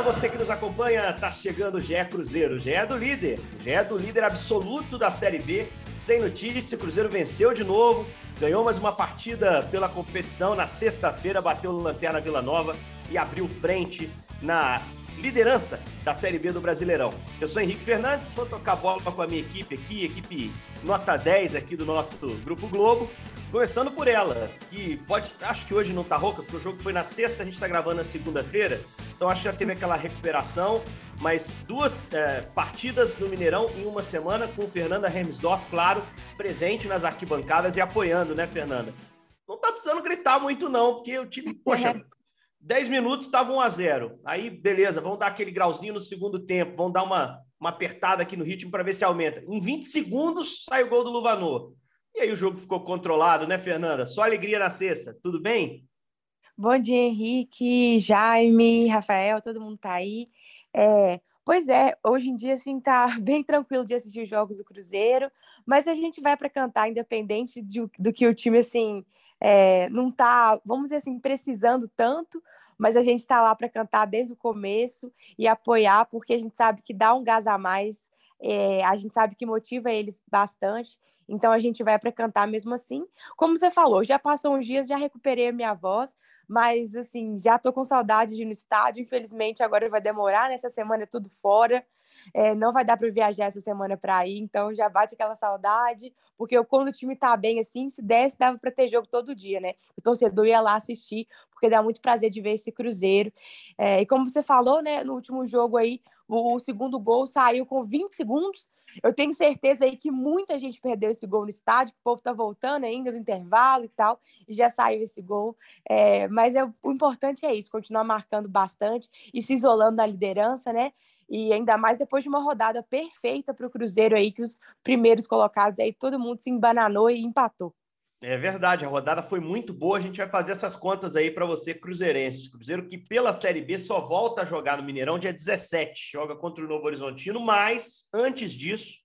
A você que nos acompanha. Tá chegando o GE Cruzeiro. GE é do líder. GE é do líder absoluto da Série B. Sem notícia, o Cruzeiro venceu de novo. Ganhou mais uma partida pela competição. Na sexta-feira, bateu Lanterna Vila Nova e abriu frente na liderança da Série B do Brasileirão. Eu sou Henrique Fernandes, vou tocar bola com a minha equipe aqui, equipe nota 10 aqui do nosso Grupo Globo. Começando por ela, que pode. Acho que hoje não tá rouca, porque o jogo foi na sexta, a gente tá gravando na segunda-feira. Então acho que já teve aquela recuperação. Mas duas é, partidas no Mineirão em uma semana, com Fernanda Hermsdorf, claro, presente nas arquibancadas e apoiando, né, Fernanda? Não tá precisando gritar muito, não, porque o time, poxa, 10 minutos estava 1 a 0 Aí, beleza, vamos dar aquele grauzinho no segundo tempo, vamos dar uma, uma apertada aqui no ritmo para ver se aumenta. Em 20 segundos sai o gol do Luvanor. E aí o jogo ficou controlado, né, Fernanda? Só alegria na sexta. Tudo bem? Bom dia, Henrique, Jaime, Rafael, todo mundo tá aí. É, pois é, hoje em dia, assim, tá bem tranquilo de assistir os jogos do Cruzeiro, mas a gente vai para cantar, independente de, do que o time, assim, é, não tá, vamos dizer assim, precisando tanto, mas a gente está lá para cantar desde o começo e apoiar, porque a gente sabe que dá um gás a mais, é, a gente sabe que motiva eles bastante. Então a gente vai para cantar mesmo assim. Como você falou, já passou uns dias, já recuperei a minha voz, mas assim, já tô com saudade de ir no estádio. Infelizmente, agora vai demorar, nessa né? semana é tudo fora. É, não vai dar para viajar essa semana para ir, então já bate aquela saudade, porque eu, quando o time tá bem assim, se desse, dava para ter jogo todo dia, né? O torcedor ia lá assistir, porque dá muito prazer de ver esse Cruzeiro. É, e como você falou, né, no último jogo aí, o, segundo gol saiu com 20 segundos. Eu tenho certeza aí que muita gente perdeu esse gol no estádio, que o povo tá voltando ainda do intervalo e tal, e já saiu esse gol. É, mas é, o importante é isso, continuar marcando bastante e se isolando na liderança, né? E ainda mais depois de uma rodada perfeita para o Cruzeiro aí, que os primeiros colocados aí, todo mundo se embananou e empatou. É verdade, a rodada foi muito boa. A gente vai fazer essas contas aí para você, Cruzeirense. Cruzeiro que pela Série B só volta a jogar no Mineirão dia 17, joga contra o Novo Horizontino, mas antes disso,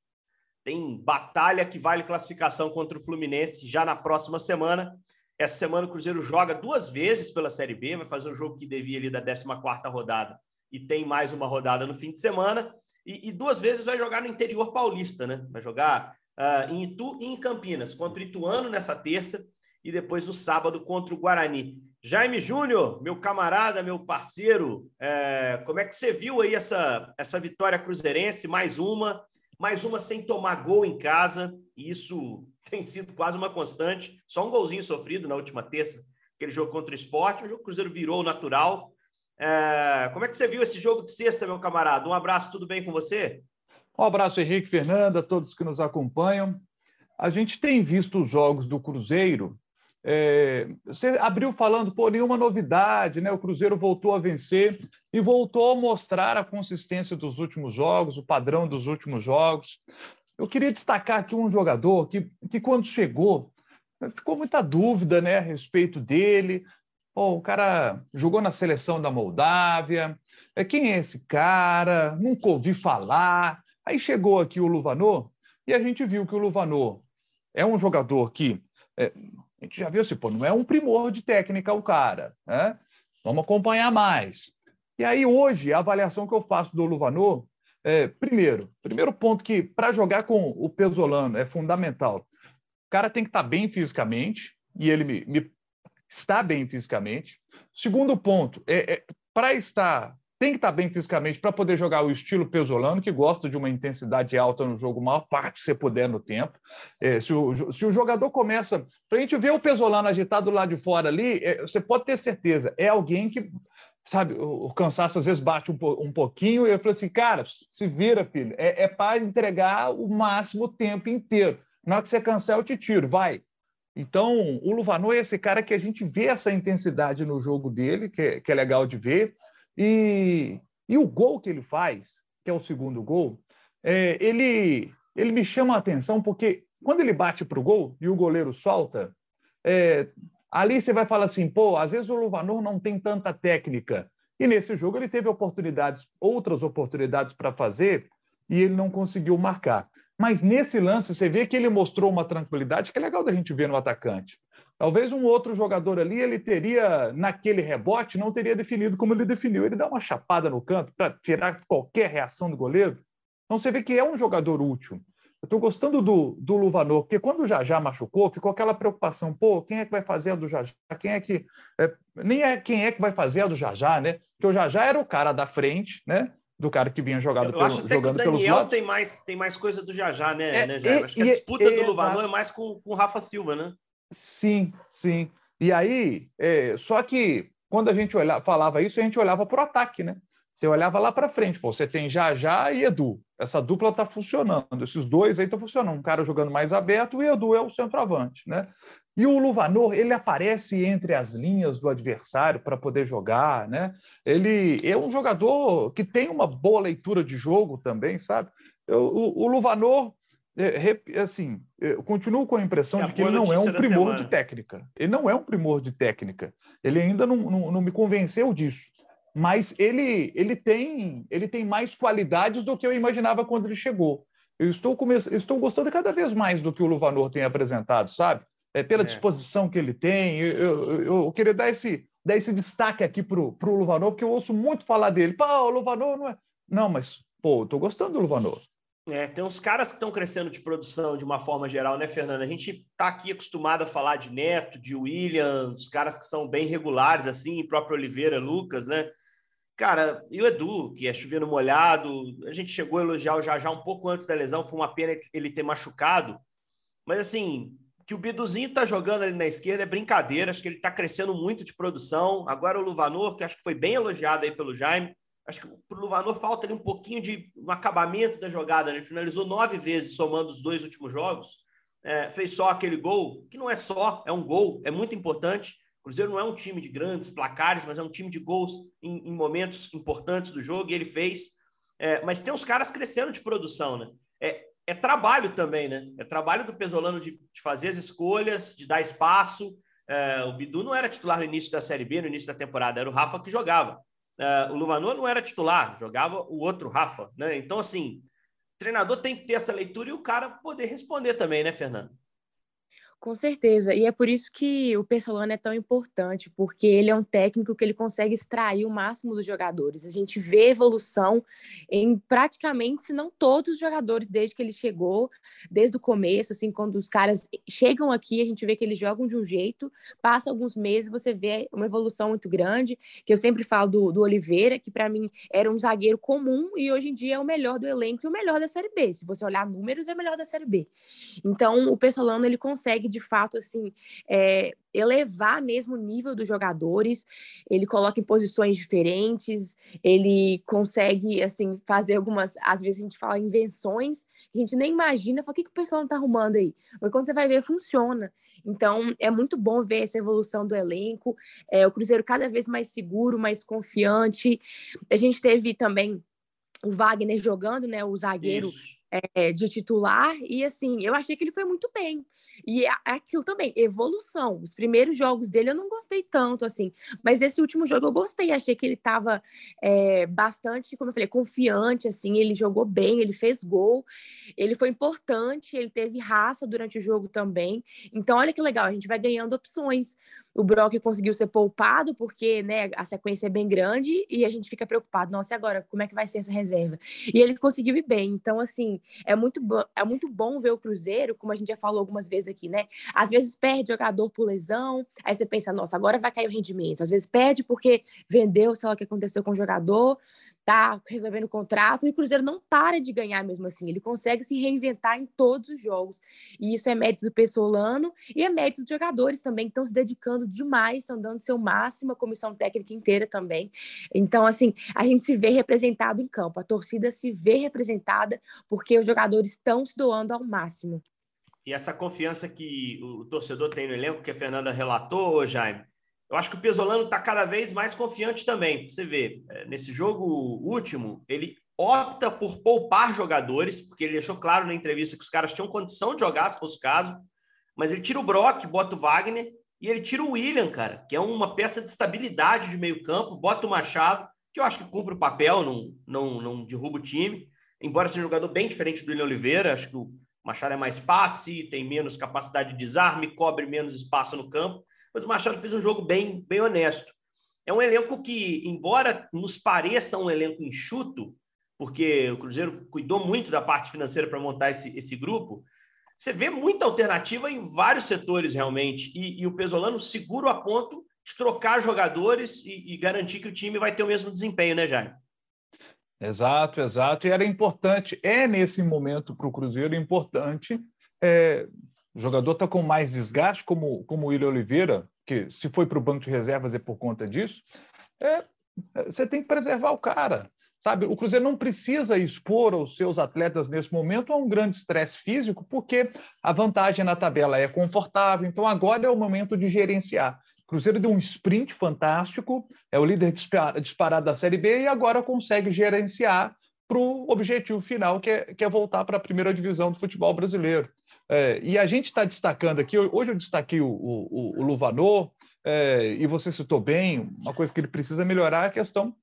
tem batalha que vale classificação contra o Fluminense já na próxima semana. Essa semana o Cruzeiro joga duas vezes pela Série B, vai fazer um jogo que devia ali da 14 rodada e tem mais uma rodada no fim de semana. E, e, duas vezes vai jogar no interior paulista, né? Vai jogar uh, em Itu e em Campinas, contra o Ituano nessa terça e depois no sábado contra o Guarani. Jaime Júnior, meu camarada, meu parceiro, é, como é que você viu aí essa, essa vitória cruzeirense? Mais uma, mais uma sem tomar gol em casa, e isso tem sido quase uma constante. Só um golzinho sofrido na última terça, aquele jogo contra o esporte, o jogo Cruzeiro virou natural. É, como é que você viu esse jogo de sexta, meu camarada? Um abraço, tudo bem com você? Um abraço, Henrique Fernanda, todos que nos acompanham. A gente tem visto os jogos do Cruzeiro. É, você abriu falando, por nenhuma novidade, né? O Cruzeiro voltou a vencer e voltou a mostrar a consistência dos últimos jogos, o padrão dos últimos jogos. Eu queria destacar aqui um jogador que, que quando chegou, ficou muita dúvida né, a respeito dele. Oh, o cara jogou na seleção da Moldávia. É, quem é esse cara? Nunca ouvi falar. Aí chegou aqui o Luvanor e a gente viu que o Luvanor é um jogador que é, a gente já viu assim, pô, não é um primor de técnica o cara, né? Vamos acompanhar mais. E aí hoje a avaliação que eu faço do Luvanor é, primeiro, primeiro ponto que para jogar com o Pesolano é fundamental. O cara tem que estar tá bem fisicamente e ele me, me está bem fisicamente. Segundo ponto, é, é para estar tem que estar bem fisicamente para poder jogar o estilo pesolano, que gosta de uma intensidade alta no jogo, maior parte se puder no tempo. É, se, o, se, o, jogador começa. Para a gente ver o pesolano agitado lá de fora ali, é, você pode ter certeza, é alguém que. Sabe, o cansaço às vezes bate um, um pouquinho, e eu falo assim, cara, se vira, filho, é, é para entregar o máximo o tempo inteiro. Na hora que você cansar, eu te tiro, vai. Então, o Luvanor é esse cara que a gente vê essa intensidade no jogo dele, que é, que é legal de ver. E, e o gol que ele faz, que é o segundo gol, é, ele, ele me chama a atenção porque quando ele bate para o gol e o goleiro solta, é, ali você vai falar assim, pô, às vezes o Luvanor não tem tanta técnica. E nesse jogo ele teve oportunidades, outras oportunidades para fazer, e ele não conseguiu marcar. Mas nesse lance, você vê que ele mostrou uma tranquilidade que é legal da gente ver no atacante. Talvez um outro jogador ali, ele teria, naquele rebote, não teria definido como ele definiu. Ele dá uma chapada no canto para tirar qualquer reação do goleiro. Então você vê que é um jogador útil. Eu estou gostando do, do Luvanor, porque quando o Jajá machucou, ficou aquela preocupação: pô, quem é que vai fazer a do Jajá? Quem é que. É, nem é quem é que vai fazer a do Jajá, né? Porque o Jajá era o cara da frente, né? do cara que vinha jogado pelo, acho até jogando que o Daniel tem mais, tem mais coisa do Jajá, né, é, né Jair? Acho que a disputa do Luvanor é mais com, com o Rafa Silva, né? Sim, sim. E aí, é, só que quando a gente olhava, falava isso, a gente olhava para o ataque, né? Você olhava lá para frente, pô, você tem Jajá e Edu. Essa dupla está funcionando. Esses dois aí estão funcionando. Um cara jogando mais aberto e Edu é o centroavante, né? E o Luvanor, ele aparece entre as linhas do adversário para poder jogar, né? Ele é um jogador que tem uma boa leitura de jogo também, sabe? Eu, o, o Luvanor, é, assim, eu continuo com a impressão é de que ele não é um primor semana. de técnica. Ele não é um primor de técnica. Ele ainda não, não, não me convenceu disso mas ele, ele, tem, ele tem mais qualidades do que eu imaginava quando ele chegou. Eu estou, come... estou gostando cada vez mais do que o Luvanor tem apresentado, sabe? É, pela é. disposição que ele tem. Eu, eu, eu, queria dar esse, dar esse destaque aqui para o Luvanor, porque eu ouço muito falar dele. Pô, o Luvanor não é. Não, mas, pô, estou gostando do Luvanor. É, tem uns caras que estão crescendo de produção de uma forma geral, né, Fernando? A gente está aqui acostumado a falar de Neto, de Williams, caras que são bem regulares, assim, próprio Oliveira, Lucas, né? Cara, e o Edu, que é chovendo molhado, a gente chegou a elogiar o Jajá um pouco antes da lesão, foi uma pena ele ter machucado. Mas assim, que o Biduzinho tá jogando ali na esquerda é brincadeira, acho que ele tá crescendo muito de produção. Agora o Luvanor, que acho que foi bem elogiado aí pelo Jaime, acho que pro Luvanor falta ali um pouquinho de um acabamento da jogada, né? Ele finalizou nove vezes somando os dois últimos jogos, é, fez só aquele gol, que não é só, é um gol, é muito importante. Cruzeiro não é um time de grandes placares, mas é um time de gols em, em momentos importantes do jogo, e ele fez. É, mas tem uns caras crescendo de produção, né? É, é trabalho também, né? É trabalho do Pesolano de, de fazer as escolhas, de dar espaço. É, o Bidu não era titular no início da Série B, no início da temporada, era o Rafa que jogava. É, o Luvanor não era titular, jogava o outro Rafa, né? Então, assim, o treinador tem que ter essa leitura e o cara poder responder também, né, Fernando? Com certeza. E é por isso que o Pessolano é tão importante, porque ele é um técnico que ele consegue extrair o máximo dos jogadores. A gente vê evolução em praticamente, se não todos os jogadores desde que ele chegou, desde o começo, assim, quando os caras chegam aqui, a gente vê que eles jogam de um jeito, passa alguns meses, você vê uma evolução muito grande, que eu sempre falo do, do Oliveira, que para mim era um zagueiro comum e hoje em dia é o melhor do elenco e o melhor da Série B. Se você olhar números, é o melhor da Série B. Então, o Pessolano, ele consegue de fato, assim, é, elevar mesmo o nível dos jogadores, ele coloca em posições diferentes, ele consegue, assim, fazer algumas, às vezes a gente fala invenções, a gente nem imagina, fala, o que, que o pessoal não tá arrumando aí? Mas quando você vai ver, funciona. Então, é muito bom ver essa evolução do elenco, é, o Cruzeiro cada vez mais seguro, mais confiante, a gente teve também o Wagner jogando, né, o zagueiro... Isso é, de titular, e assim, eu achei que ele foi muito bem. E é, aquilo também, evolução. Os primeiros jogos dele eu não gostei tanto, assim, mas esse último jogo eu gostei, achei que ele estava é, bastante, como eu falei, confiante, assim, ele jogou bem, ele fez gol, ele foi importante, ele teve raça durante o jogo também. Então, olha que legal, a gente vai ganhando opções. O Brock conseguiu ser poupado, porque né, a sequência é bem grande, e a gente fica preocupado, nossa, e agora, como é que vai ser essa reserva? E ele conseguiu ir bem. Então, assim, é muito, é muito bom ver o Cruzeiro, como a gente já falou algumas vezes aqui, né? Às vezes perde jogador por lesão, aí você pensa, nossa, agora vai cair o rendimento. Às vezes perde porque vendeu, sei lá o que aconteceu com o jogador, tá resolvendo o contrato, e o Cruzeiro não para de ganhar mesmo assim. Ele consegue se reinventar em todos os jogos. E isso é mérito do Pessolano e é mérito dos jogadores também, que estão se dedicando demais, estão dando seu máximo, a comissão técnica inteira também. Então, assim, a gente se vê representado em campo, a torcida se vê representada porque os jogadores estão se doando ao máximo. E essa confiança que o torcedor tem no elenco, que a Fernanda relatou, Jaime, eu acho que o Pesolano está cada vez mais confiante também. Você vê, é, nesse jogo último, ele opta por poupar jogadores, porque ele deixou claro na entrevista que os caras tinham condição de jogar, se fosse o caso, mas ele tira o Brock, bota o Wagner e ele tira o William, cara, que é uma peça de estabilidade de meio campo, bota o Machado, que eu acho que cumpre o papel, não, não, não derruba o time, embora seja um jogador bem diferente do William Oliveira, acho que o Machado é mais passe, tem menos capacidade de desarme, cobre menos espaço no campo, mas o Machado fez um jogo bem, bem honesto. É um elenco que, embora nos pareça um elenco enxuto, porque o Cruzeiro cuidou muito da parte financeira para montar esse, esse grupo, você vê muita alternativa em vários setores realmente, e, e o Pesolano segura a ponto de trocar jogadores e, e, garantir que o time vai ter o mesmo desempenho, né, Jair? Exato, exato. E era importante, é nesse momento para o Cruzeiro importante. É, o jogador está com mais desgaste, como, como o William Oliveira, que se foi para o banco de reservas é por conta disso. É, você tem que preservar o cara. Sabe, o Cruzeiro não precisa expor os seus atletas nesse momento a um grande estresse físico, porque a vantagem na tabela é confortável. Então, agora é o momento de gerenciar. O Cruzeiro deu um sprint fantástico, é o líder disparado da Série B e agora consegue gerenciar para o objetivo final, que é, que é voltar para a primeira divisão do futebol brasileiro. É, e a gente está destacando aqui, hoje eu destaquei o, o, o Luvanor, é, e você citou bem, uma coisa que ele precisa melhorar é a questão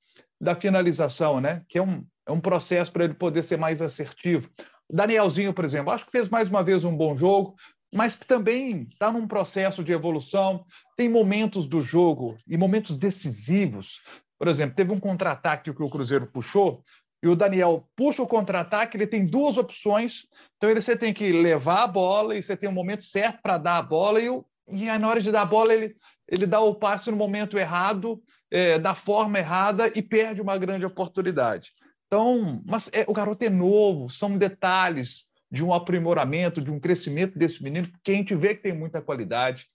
da finalização, né? que é um, é um processo para ele poder ser mais assertivo. O Danielzinho, por exemplo, acho que fez mais uma vez um bom jogo, mas que também está num processo de evolução. Tem momentos do jogo e momentos decisivos. Por exemplo, teve um contra-ataque que o Cruzeiro puxou, e o Daniel puxa o contra-ataque, ele tem duas opções. Então, ele, você tem que levar a bola e você tem um momento certo para dar a bola, e, e aí, na hora de dar a bola, ele, ele dá o passe no momento errado é, da forma errada e perde uma grande oportunidade. Então, mas é, o garoto é novo, são detalhes de um aprimoramento, de um crescimento desse menino, que a gente vê que tem muita qualidade.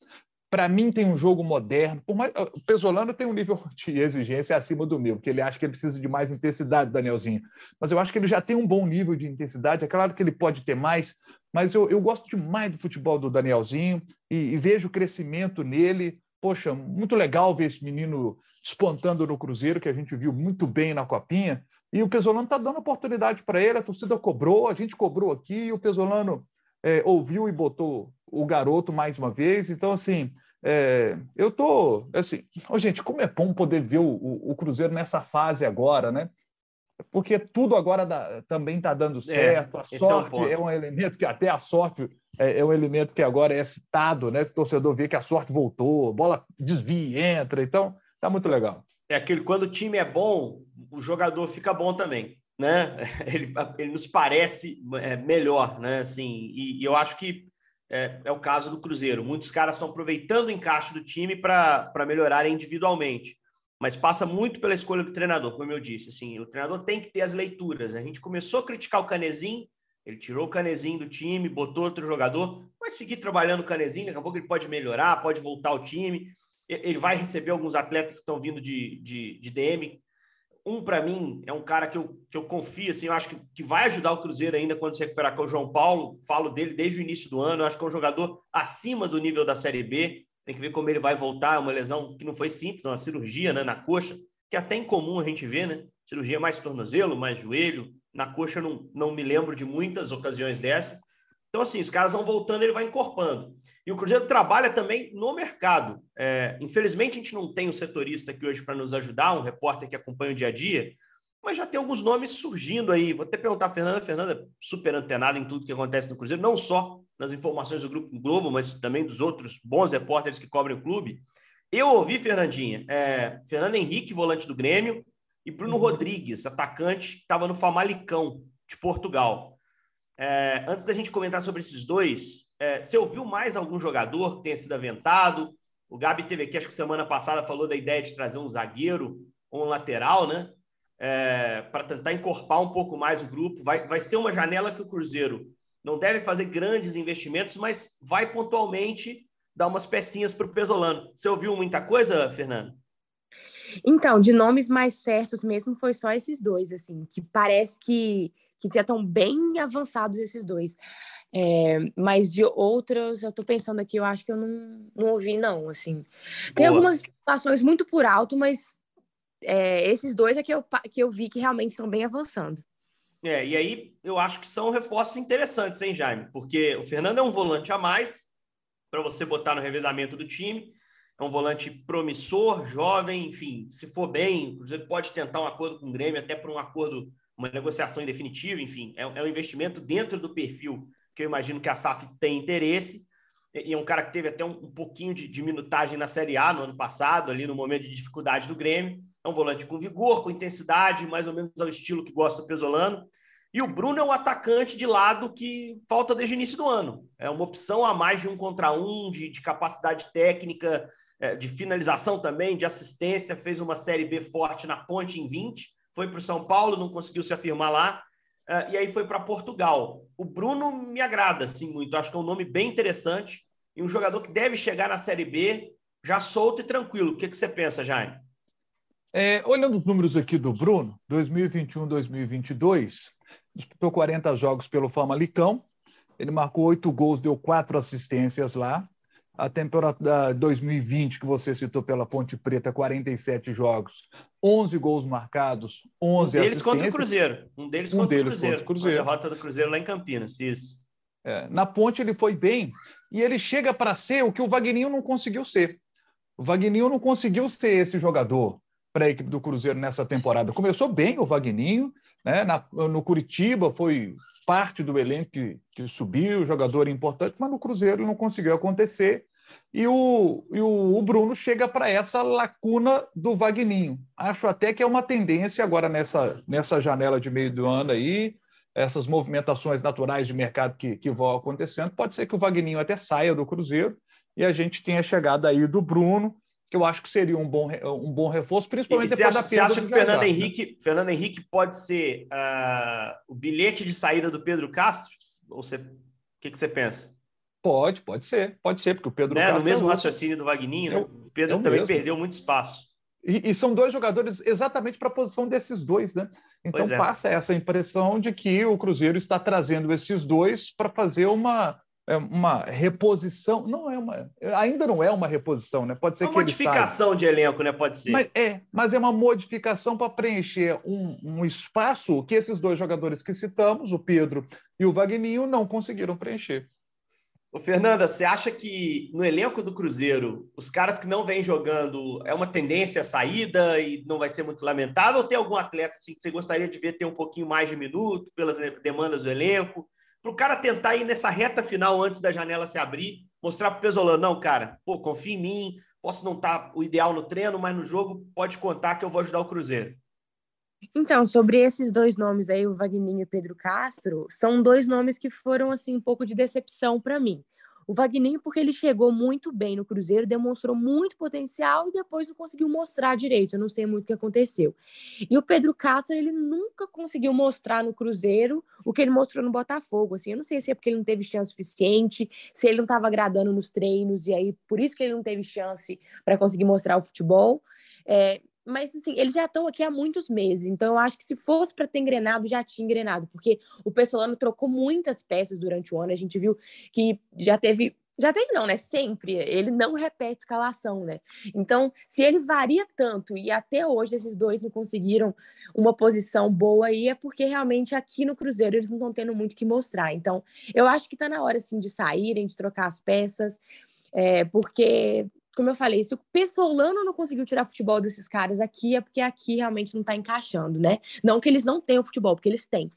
Para mim, tem um jogo moderno. Por mais, o Pesolano tem um nível de exigência acima do meu, porque ele acha que ele precisa de mais intensidade, Danielzinho. Mas eu acho que ele já tem um bom nível de intensidade. É claro que ele pode ter mais, mas eu, eu gosto demais do futebol do Danielzinho e, e vejo o crescimento nele. Poxa, muito legal ver esse menino despontando no Cruzeiro, que a gente viu muito bem na Copinha, e o Pesolano está dando oportunidade para ele, a torcida cobrou, a gente cobrou aqui, e o Pesolano é, ouviu e botou o garoto mais uma vez. Então, assim, é, eu tô assim, oh, gente, como é bom poder ver o, o, o, Cruzeiro nessa fase agora, né? Porque tudo agora dá, também está dando é, certo. É, a sorte é um, é um, elemento que até a sorte é, é, um elemento que agora é citado, né? Que o torcedor vê que a sorte voltou, bola desvia, entra. Então, Tá muito legal. É aquele quando o time é bom, o jogador fica bom também, né? Ele, ele nos parece é, melhor, né? Assim, e, e eu acho que é, é, o caso do Cruzeiro. Muitos caras estão aproveitando o encaixe do time para melhorar individualmente, mas passa muito pela escolha do treinador, como eu disse. Assim, o treinador tem que ter as leituras. A gente começou a criticar o Canezinho, ele tirou o Canezinho do time, botou outro jogador, vai seguir trabalhando o Canezinho, daqui a pouco ele pode melhorar, pode voltar ao time ele vai receber alguns atletas que estão vindo de, de, de DM. Um, para mim, é um cara que eu, que eu confio, assim, eu acho que, que vai ajudar o Cruzeiro ainda quando se recuperar, é o João Paulo. Falo dele desde o início do ano. Eu acho que é um jogador acima do nível da Série B. Tem que ver como ele vai voltar. É uma lesão que não foi simples, é uma cirurgia né, na coxa, que é até incomum a gente ver, né? Cirurgia mais tornozelo, mais joelho. Na coxa, não, não me lembro de muitas ocasiões dessa. Então, assim, os caras vão voltando, ele vai encorpando. E o Cruzeiro trabalha também no mercado. É, infelizmente, a gente não tem um setorista aqui hoje para nos ajudar, um repórter que acompanha o dia a dia, mas já tem alguns nomes surgindo aí. Vou até perguntar a Fernanda. A Fernanda é super antenada em tudo que acontece no Cruzeiro, não só nas informações do Grupo Globo, mas também dos outros bons repórteres que cobrem o clube. Eu ouvi, Fernandinha, é, Fernando Henrique, volante do Grêmio, e Bruno uhum. Rodrigues, atacante, que estava no Famalicão, de Portugal. É, antes da gente comentar sobre esses dois, é, você ouviu mais algum jogador que tenha sido aventado? O Gabi teve aqui, acho que semana passada, falou da ideia de trazer um zagueiro ou um lateral, né? É, para tentar encorpar um pouco mais o grupo. Vai, vai ser uma janela que o Cruzeiro não deve fazer grandes investimentos, mas vai pontualmente dar umas pecinhas para o Pesolano. Você ouviu muita coisa, Fernando? Então, de nomes mais certos mesmo, foi só esses dois, assim, que parece que que já estão bem avançados esses dois. É, mas de outras, eu estou pensando aqui, eu acho que eu não, não ouvi, não, assim. Tem Boa. algumas situações muito por alto, mas é, esses dois é que eu, que eu vi que realmente estão bem avançando. É, e aí eu acho que são reforços interessantes, hein, Jaime? Porque o Fernando é um volante a mais para você botar no revezamento do time. É um volante promissor, jovem, enfim, se for bem, o Cruzeiro pode tentar um acordo com o Grêmio, até por um acordo, uma negociação em definitivo, enfim, é, é um investimento dentro do perfil que eu imagino que a SAF tem interesse. E é um cara que teve até um, um pouquinho de, de minutagem na Série A no ano passado, ali no momento de dificuldade do Grêmio. É um volante com vigor, com intensidade, mais ou menos ao estilo que gosta do Pesolano. E o Bruno é um atacante de lado que falta desde o início do ano. É uma opção a mais de um contra um, de, de capacidade técnica, é, de finalização também, de assistência. Fez uma Série B forte na Ponte em 20, foi para o São Paulo, não conseguiu se afirmar lá. Uh, e aí foi para Portugal. O Bruno me agrada, assim, muito. Acho que é um nome bem interessante e um jogador que deve chegar na Série B já solto e tranquilo. O que, que você pensa, Jaime? É, olhando os números aqui do Bruno, 2021-2022, disputou 40 jogos pelo Famalicão, ele marcou oito gols, deu quatro assistências lá. A temporada 2020, que você citou pela Ponte Preta, 47 jogos, 11 gols marcados, 11 um deles contra o Cruzeiro. Um deles, um contra, deles o Cruzeiro. contra o Cruzeiro. A derrota do Cruzeiro lá em Campinas, isso. É, na Ponte ele foi bem e ele chega para ser o que o Vagninho não conseguiu ser. O Vagninho não conseguiu ser esse jogador para a equipe do Cruzeiro nessa temporada. Começou bem o Vagninho, né? Na, no Curitiba foi parte do elenco que, que subiu, jogador importante, mas no Cruzeiro não conseguiu acontecer. E o, e o, o Bruno chega para essa lacuna do Vagninho. Acho até que é uma tendência agora nessa, nessa janela de meio do ano aí, essas movimentações naturais de mercado que, que vão acontecendo. Pode ser que o Vagninho até saia do Cruzeiro e a gente tenha chegado aí do Bruno, que eu acho que seria um bom, um bom reforço, principalmente depois acha, da perda Você acha que o Fernando Henrique, Fernando Henrique pode ser uh, o bilhete de saída do Pedro Castro? Ou você, o que, que você pensa? Pode, pode ser, pode ser, porque o Pedro né? Castro... No mesmo é raciocínio do Vagninho, né? o Pedro é também mesmo. perdeu muito espaço. E, e, são dois jogadores exatamente para a posição desses dois, né? Então é. passa essa impressão de que o Cruzeiro está trazendo esses dois para fazer uma, é, uma reposição. Não é uma, ainda não é uma reposição, né? Pode ser uma que modificação de elenco, né? Pode ser. Mas é, mas é uma modificação para preencher um, um espaço que esses dois jogadores que citamos, o Pedro e o Vagninho, não conseguiram preencher. Ô, Fernanda, você acha que no elenco do Cruzeiro, os caras que não vêm jogando, é uma tendência a saída e não vai ser muito lamentável? Ou tem algum atleta assim, que você gostaria de ver ter um pouquinho mais de minuto pelas demandas do elenco? Para o cara tentar ir nessa reta final antes da janela se abrir, mostrar para o Pesolano, não, cara, pô, confia em mim, posso não estar tá o ideal no treino, mas no jogo pode contar que eu vou ajudar o Cruzeiro. Então, sobre esses dois nomes aí, o Vagninho e o Pedro Castro, são dois nomes que foram assim um pouco de decepção para mim. O Vagninho, porque ele chegou muito bem no Cruzeiro, demonstrou muito potencial e depois não conseguiu mostrar direito. Eu não sei muito o que aconteceu. E o Pedro Castro, ele nunca conseguiu mostrar no Cruzeiro o que ele mostrou no Botafogo. Assim, eu não sei se é porque ele não teve chance suficiente, se ele não estava agradando nos treinos, e aí por isso que ele não teve chance para conseguir mostrar o futebol. É, mas assim, eles já estão aqui há muitos meses, então eu acho que se fosse para ter engrenado, já tinha engrenado, porque o Pessolano trocou muitas peças durante o ano, a gente viu que já teve já teve não, né? Sempre. Ele não repete escalação, né? Então, se ele varia tanto e até hoje esses dois não conseguiram uma posição boa aí, é porque realmente aqui no Cruzeiro eles não estão tendo muito que mostrar. Então, eu acho que está na hora, assim, de saírem, de trocar as peças, é, porque como eu falei, se o Pessolano não conseguiu tirar futebol desses caras aqui, é porque aqui realmente não está encaixando, né? Não que eles não tenham futebol, porque eles têm.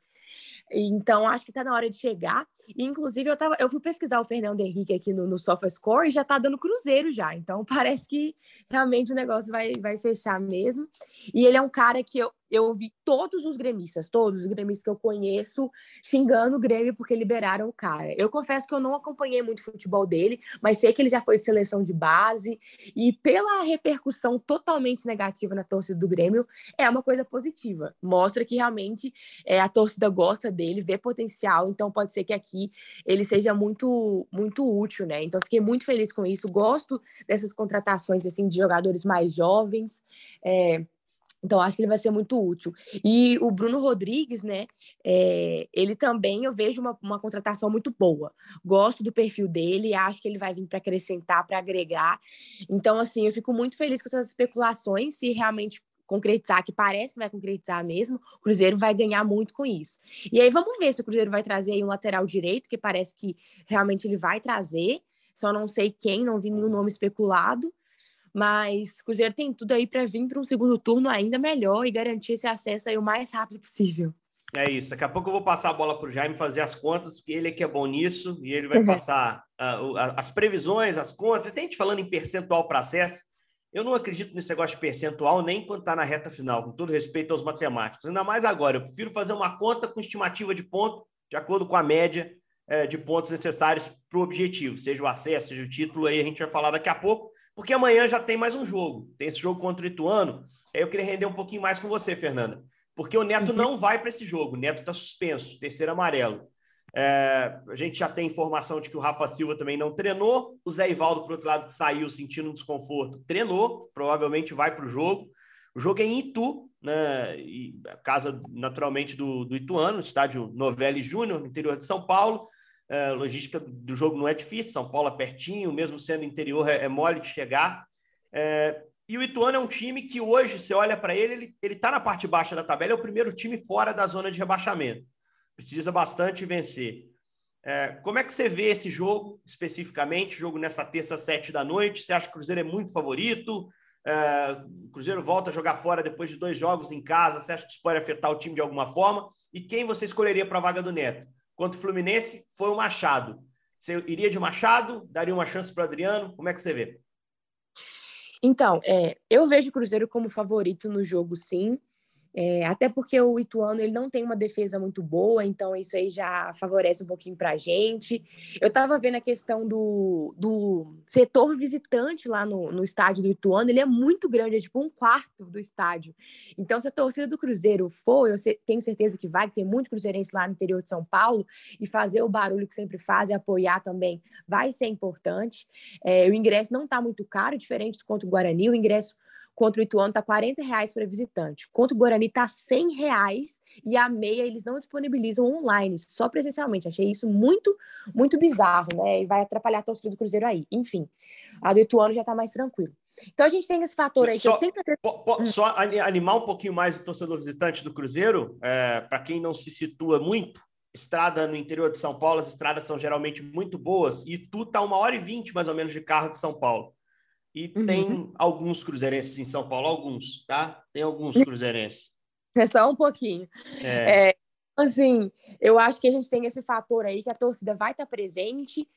Então, acho que está na hora de chegar. E, inclusive, eu, tava, eu fui pesquisar o Fernando Henrique aqui no, no SofaScore e já está dando cruzeiro já. Então, parece que realmente o negócio vai, vai fechar mesmo. E ele é um cara que eu, eu ouvi todos os gremistas, todos os gremistas que eu conheço, xingando o Grêmio porque liberaram o cara. Eu confesso que eu não acompanhei muito o futebol dele, mas sei que ele já foi de seleção de base, e pela repercussão totalmente negativa na torcida do Grêmio, é uma coisa positiva. Mostra que realmente é, a torcida gosta dele, vê potencial, então pode ser que aqui ele seja muito, muito útil, né? Então fiquei muito feliz com isso. Gosto dessas contratações assim de jogadores mais jovens. É, então, acho que ele vai ser muito útil. E o Bruno Rodrigues, né? É, ele também eu vejo uma, uma contratação muito boa. Gosto do perfil dele, acho que ele vai vir para acrescentar, para agregar. Então, assim, eu fico muito feliz com essas especulações, se realmente concretizar, que parece que vai concretizar mesmo, o Cruzeiro vai ganhar muito com isso. E aí vamos ver se o Cruzeiro vai trazer um lateral direito, que parece que realmente ele vai trazer, só não sei quem, não vi nenhum nome especulado. Mas o Cruzeiro tem tudo aí para vir para um segundo turno ainda melhor e garantir esse acesso aí o mais rápido possível. É isso. Daqui a pouco eu vou passar a bola para o Jaime fazer as contas, porque ele é que é bom nisso, e ele vai uhum. passar uh, as previsões, as contas. Tem gente falando em percentual para acesso. Eu não acredito nesse negócio de percentual nem quando está na reta final, com todo respeito aos matemáticos. Ainda mais agora. Eu prefiro fazer uma conta com estimativa de ponto, de acordo com a média é, de pontos necessários para o objetivo, seja o acesso, seja o título. Aí a gente vai falar daqui a pouco, porque amanhã já tem mais um jogo. Tem esse jogo contra o Ituano. Aí eu queria render um pouquinho mais com você, Fernanda. Porque o Neto uhum. não vai para esse jogo. O Neto está suspenso, terceiro amarelo. É, a gente já tem informação de que o Rafa Silva também não treinou. O Zé Ivaldo, por outro lado, que saiu sentindo um desconforto, treinou. Provavelmente vai para o jogo. O jogo é em Itu, né? Casa, naturalmente, do, do Ituano, estádio Novelli Júnior, no interior de São Paulo. É, logística do jogo não é difícil, São Paulo é pertinho, mesmo sendo interior, é, é mole de chegar. É, e o Ituano é um time que hoje, você olha para ele, ele está na parte baixa da tabela, é o primeiro time fora da zona de rebaixamento. Precisa bastante vencer. É, como é que você vê esse jogo especificamente? Jogo nessa terça, sete da noite. Você acha que o Cruzeiro é muito favorito? É, o Cruzeiro volta a jogar fora depois de dois jogos em casa. Você acha que isso pode afetar o time de alguma forma? E quem você escolheria para a vaga do Neto? Quanto o Fluminense, foi o Machado. Você iria de Machado? Daria uma chance para o Adriano? Como é que você vê? Então, é, eu vejo o Cruzeiro como favorito no jogo, sim. É, até porque o Ituano ele não tem uma defesa muito boa, então isso aí já favorece um pouquinho para a gente. Eu estava vendo a questão do, do setor visitante lá no, no estádio do Ituano, ele é muito grande, é tipo um quarto do estádio. Então, se a torcida do Cruzeiro for, eu tenho certeza que vai, tem muito cruzeirense lá no interior de São Paulo, e fazer o barulho que sempre faz e apoiar também vai ser importante. É, o ingresso não está muito caro, diferente do contra o Guarani, o ingresso Contra o Ituano está 40 reais para visitante. Contra o Guarani está 100 reais e a meia eles não disponibilizam online, só presencialmente. Achei isso muito, muito bizarro, né? E vai atrapalhar a torcida do Cruzeiro aí. Enfim, a do Ituano já está mais tranquilo. Então a gente tem esse fator aí só, que eu tenho que... Hum. Só animar um pouquinho mais o torcedor visitante do Cruzeiro, é, para quem não se situa muito, estrada no interior de São Paulo, as estradas são geralmente muito boas, e tu tá uma hora e vinte mais ou menos de carro de São Paulo. E uhum. tem alguns cruzeirenses em São Paulo, alguns, tá? Tem alguns cruzeirenses. É só um pouquinho. É. É, assim, eu acho que a gente tem esse fator aí que a torcida vai estar presente.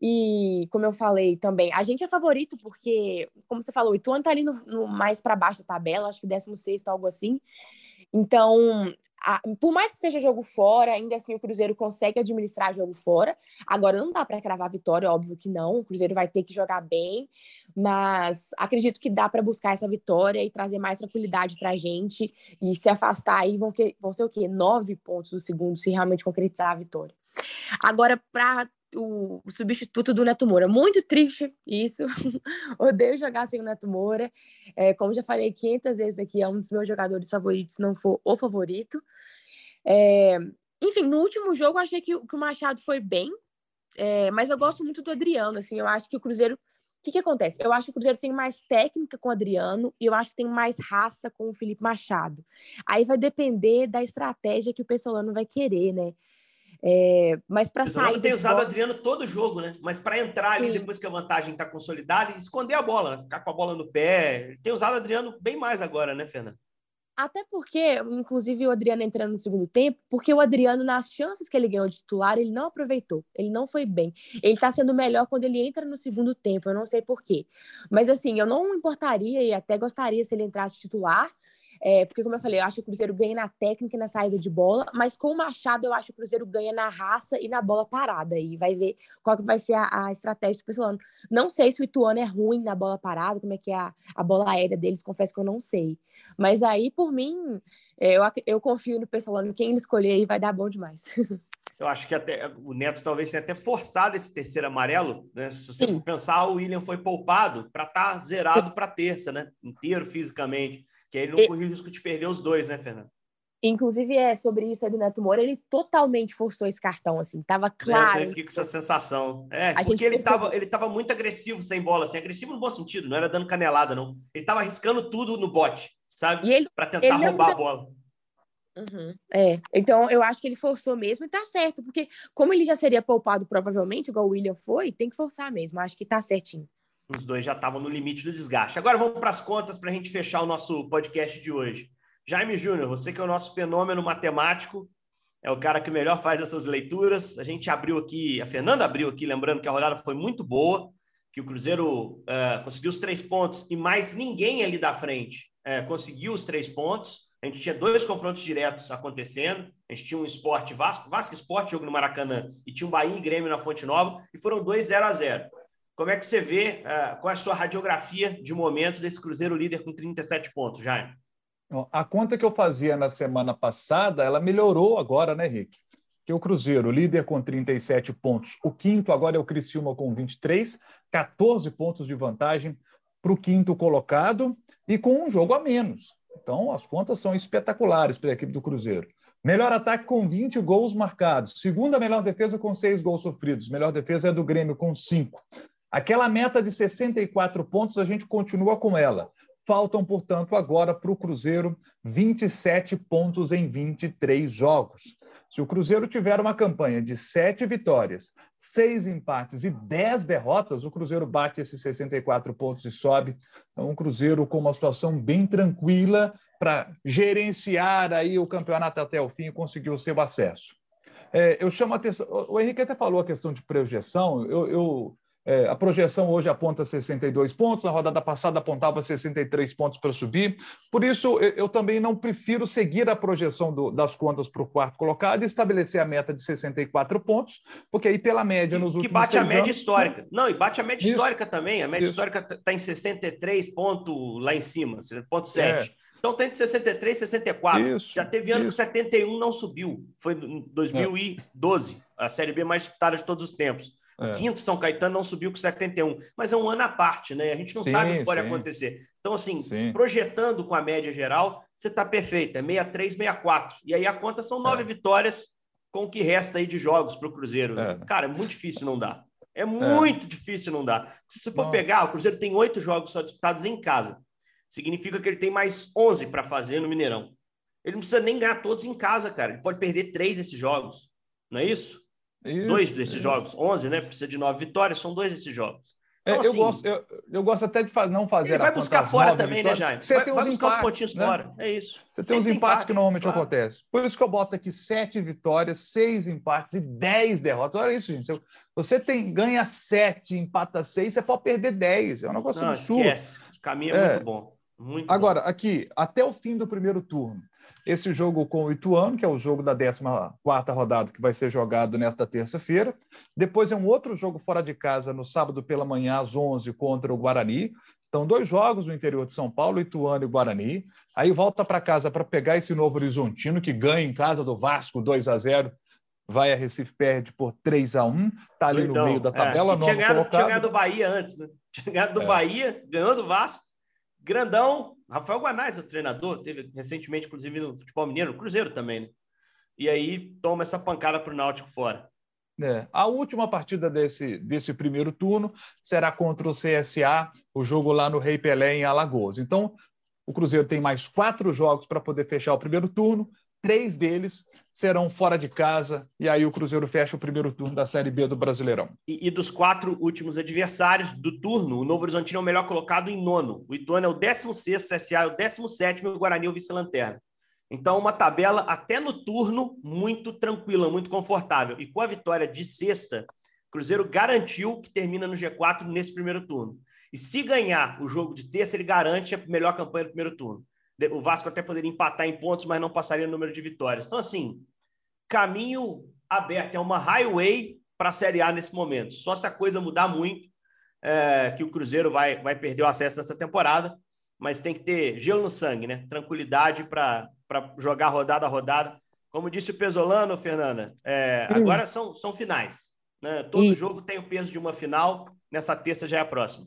E, como eu falei também, a gente é favorito porque, como você falou, o Ituano tá ali no, no mais para baixo da tabela, acho que 16, algo assim. Então, a, por mais que seja jogo fora, ainda assim o Cruzeiro consegue administrar jogo fora. Agora não dá para cravar vitória, óbvio que não. O Cruzeiro vai ter que jogar bem, mas acredito que dá para buscar essa vitória e trazer mais tranquilidade para a gente e se afastar aí vão, que, vão ser o quê? Nove pontos do segundo se realmente concretizar a vitória. Agora, para o, substituto do Neto Moura. Muito triste isso. Odeio jogar sem o Neto Moura. É, como já falei 500 vezes aqui, é um dos meus jogadores favoritos, se não for o favorito. É, enfim, no último jogo eu achei que, que o Machado foi bem, é, mas eu gosto muito do Adriano. Assim, eu acho que o Cruzeiro. O que, que acontece? Eu acho que o Cruzeiro tem mais técnica com o Adriano e eu acho que tem mais raça com o Felipe Machado. Aí vai depender da estratégia que o Pessolano vai querer, né? É, mas para sair. tem usado o Adriano todo jogo, né? Mas para entrar ali, Sim. depois que a vantagem está consolidada, esconder a bola, ficar com a bola no pé. Tem usado o Adriano bem mais agora, né, Fernanda? Até porque, inclusive, o Adriano entrando no segundo tempo, porque o Adriano, nas chances que ele ganhou de titular, ele não aproveitou. Ele não foi bem. Ele tá sendo melhor quando ele entra no segundo tempo, eu não sei porquê. Mas, assim, eu não importaria e até gostaria se ele entrasse titular, é, porque, como eu falei, eu acho que o Cruzeiro ganha na técnica e na saída de bola, mas com o Machado eu acho que o Cruzeiro ganha na raça e na bola parada. E vai ver qual que vai ser a, a estratégia do Pessolano. Não sei se o Ituano é ruim na bola parada, como é que é a, a bola aérea deles, confesso que eu não sei. Mas aí, por mim, é, eu, eu confio no Pessolano. Quem ele escolher aí vai dar bom demais. Eu acho que até o Neto talvez tenha até forçado esse terceiro amarelo, né? Se você Sim. pensar, o William foi poupado para estar tá zerado para terça, né? Inteiro fisicamente. Que aí ele não corria o risco de perder os dois, né, Fernando? Inclusive, é sobre isso aí do Neto Moura, ele totalmente forçou esse cartão, assim, tava claro. Eu fiquei com essa sensação. É, a porque ele tava, ele tava muito agressivo sem bola, assim, agressivo no bom sentido, não era dando canelada, não. Ele tava arriscando tudo no bote. sabe? Para tentar roubar a bola. Uhum. É, então eu acho que ele forçou mesmo e tá certo, porque como ele já seria poupado provavelmente, igual o William foi, tem que forçar mesmo, acho que tá certinho. Os dois já estavam no limite do desgaste. Agora vamos para as contas para a gente fechar o nosso podcast de hoje. Jaime Júnior, você que é o nosso fenômeno matemático, é o cara que melhor faz essas leituras. A gente abriu aqui, a Fernanda abriu aqui, lembrando que a rodada foi muito boa, que o Cruzeiro uh, conseguiu os três pontos e mais ninguém ali da frente uh, conseguiu os três pontos. A gente tinha dois confrontos diretos acontecendo. A gente tinha um esporte Vasco, Vasco Esporte, jogo no Maracanã, e tinha um Bahia e Grêmio na Fonte Nova, e foram dois 0 a 0 Como é que você vê, uh, qual é a sua radiografia de momento desse Cruzeiro líder com 37 pontos, Jaime? A conta que eu fazia na semana passada, ela melhorou agora, né, Rick? Que o Cruzeiro, líder com 37 pontos, o quinto agora é o Criciúma com 23, 14 pontos de vantagem para o quinto colocado e com um jogo a menos. Então, as contas são espetaculares para a equipe do Cruzeiro. Melhor ataque com 20 gols marcados. Segunda melhor defesa com 6 gols sofridos. Melhor defesa é do Grêmio com 5. Aquela meta de 64 pontos, a gente continua com ela. Faltam, portanto, agora para o Cruzeiro 27 pontos em 23 jogos. Se o Cruzeiro tiver uma campanha de sete vitórias, seis empates e dez derrotas, o Cruzeiro bate esses 64 pontos e sobe. Então, um Cruzeiro com uma situação bem tranquila para gerenciar aí o campeonato até o fim e conseguir o seu acesso. É, eu chamo a atenção. O Henrique até falou a questão de projeção. Eu, eu é, a projeção hoje aponta 62 pontos, a rodada passada apontava 63 pontos para subir. Por isso, eu, eu, também não prefiro seguir a projeção do, das contas para o quarto colocado e estabelecer a meta de 64 pontos, porque aí, pela média, nos que, últimos Que bate a média anos, histórica. Não, e bate a média isso, histórica também. A média isso. histórica está em 63 pontos lá em cima, ponto 7. É. Então tem de 63, 64. Isso, Já teve ano isso. que 71 não subiu. Foi em 2012, é. a Série B mais disputada de todos os tempos. É. Quinto São Caetano não subiu com 71, mas é um ano à parte, né? A gente não sim, sabe o que pode sim. acontecer. Então, assim, sim. projetando com a média geral, você está perfeito, é 63, 64. E aí a conta são nove é. vitórias com o que resta aí de jogos para o Cruzeiro. É. Cara, é muito difícil não dar. É, é. muito difícil não dar. Se você for não. pegar, o Cruzeiro tem oito jogos só disputados em casa. Significa que ele tem mais 11 para fazer no Mineirão. Ele não precisa nem ganhar todos em casa, cara. Ele pode perder três desses jogos. Não é isso? Isso, dois desses isso. jogos, 11, né? Precisa de nove vitórias, são dois desses jogos. É, então, eu, assim, gosto, eu, eu, gosto até de não fazer. Ele vai buscar fora também, né, vitórias. né, Jaime? Você vai, tem vai buscar empates, os pontinhos né? fora. É isso. Você tem os empates empate, que normalmente claro. acontecem. Por isso que eu boto aqui sete vitórias, seis empates e dez derrotas. Olha isso, gente. Você tem, ganha sete, empata seis, você pode perder dez. É um negócio não, absurdo. Esquece. O caminho é, é. muito bom. Muito Agora, bom. aqui, até o fim do primeiro turno, esse jogo com o Ituano, que é o jogo da 14 rodada, que vai ser jogado nesta terça-feira. Depois é um outro jogo fora de casa, no sábado pela manhã, às 11, contra o Guarani. Então, dois jogos no interior de São Paulo, Ituano e Guarani. Aí volta para casa para pegar esse Novo Horizontino, que ganha em casa do Vasco 2 a 0 vai a Recife, perde por 3 a 1 tá ali Doidão. no meio da tabela. É. Tinha, ganhado, tinha ganhado do Bahia antes, né? Tinha ganhado do é. Bahia, ganhou do Vasco, grandão, Rafael Guanais é o treinador, teve recentemente, inclusive, no futebol mineiro, no Cruzeiro também, né? E aí toma essa pancada para o Náutico fora. É. A última partida desse, desse primeiro turno será contra o CSA, o jogo lá no Rei Pelé, em Alagoas. Então, o Cruzeiro tem mais quatro jogos para poder fechar o primeiro turno. Três deles serão fora de casa, e aí o Cruzeiro fecha o primeiro turno da Série B do Brasileirão. E, e dos quatro últimos adversários do turno, o Novo Horizontino é o melhor colocado em nono. O Ituano é o 16, o CSA é o 17 e o Guarani é o vice-lanterna. Então, uma tabela até no turno muito tranquila, muito confortável. E com a vitória de sexta, o Cruzeiro garantiu que termina no G4 nesse primeiro turno. E se ganhar o jogo de terça, ele garante a melhor campanha do primeiro turno. O Vasco até poderia empatar em pontos, mas não passaria no número de vitórias. Então, assim, caminho aberto, é uma highway para a Série A nesse momento. Só se a coisa mudar muito, é, que o Cruzeiro vai, vai perder o acesso nessa temporada, mas tem que ter gelo no sangue, né? Tranquilidade para jogar rodada a rodada. Como disse o Pesolano, Fernanda, é, hum. agora são, são finais. Né? Todo jogo tem o peso de uma final, nessa terça já é a próxima.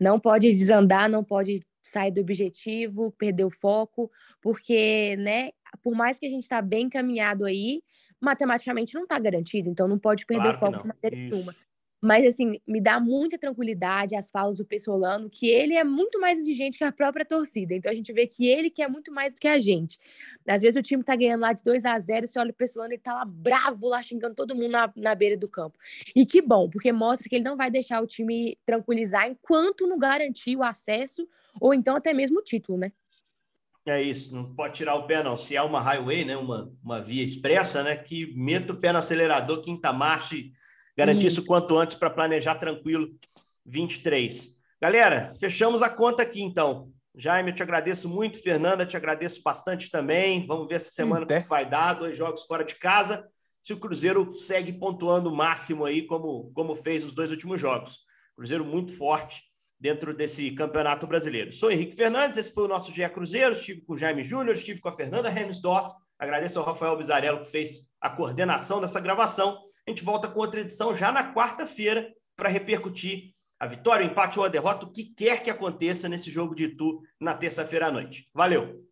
Não pode desandar, não pode sair do objetivo, perder o foco, porque, né, por mais que a gente está bem encaminhado aí, matematicamente não está garantido, então não pode perder claro o foco de maneira nenhuma. Mas, assim, me dá muita tranquilidade as falas do Pessolano, que ele é muito mais exigente que a própria torcida. Então, a gente vê que ele quer muito mais do que a gente. Às vezes, o time tá ganhando lá de 2 a 0 você olha o Pessolano, ele tá lá bravo, lá xingando todo mundo na, na beira do campo. E que bom, porque mostra que ele não vai deixar o time tranquilizar enquanto não garantir o acesso ou então até mesmo o título, né? É isso, não pode tirar o pé, não. Se é uma highway, né, uma, uma via expressa, né, que meta o pé no acelerador, quinta marcha garantir isso, isso quanto antes para planejar tranquilo 23. Galera, fechamos a conta aqui, então. Jaime, eu te agradeço muito. Fernanda, te agradeço bastante também. Vamos ver essa semana o que vai dar. Dois jogos fora de casa. Se o Cruzeiro segue pontuando o máximo aí, como, como fez os dois últimos jogos. Cruzeiro muito forte dentro desse campeonato brasileiro. Sou Henrique Fernandes, esse foi o nosso GE Cruzeiro. Estive com o Jaime Júnior, estive com a Fernanda Hermsdorf. Agradeço ao Rafael Bizarello que fez a coordenação dessa gravação. A gente volta com outra edição já na quarta-feira para repercutir a vitória, o empate ou a derrota, o que quer que aconteça nesse jogo de Itu na terça-feira à noite. Valeu!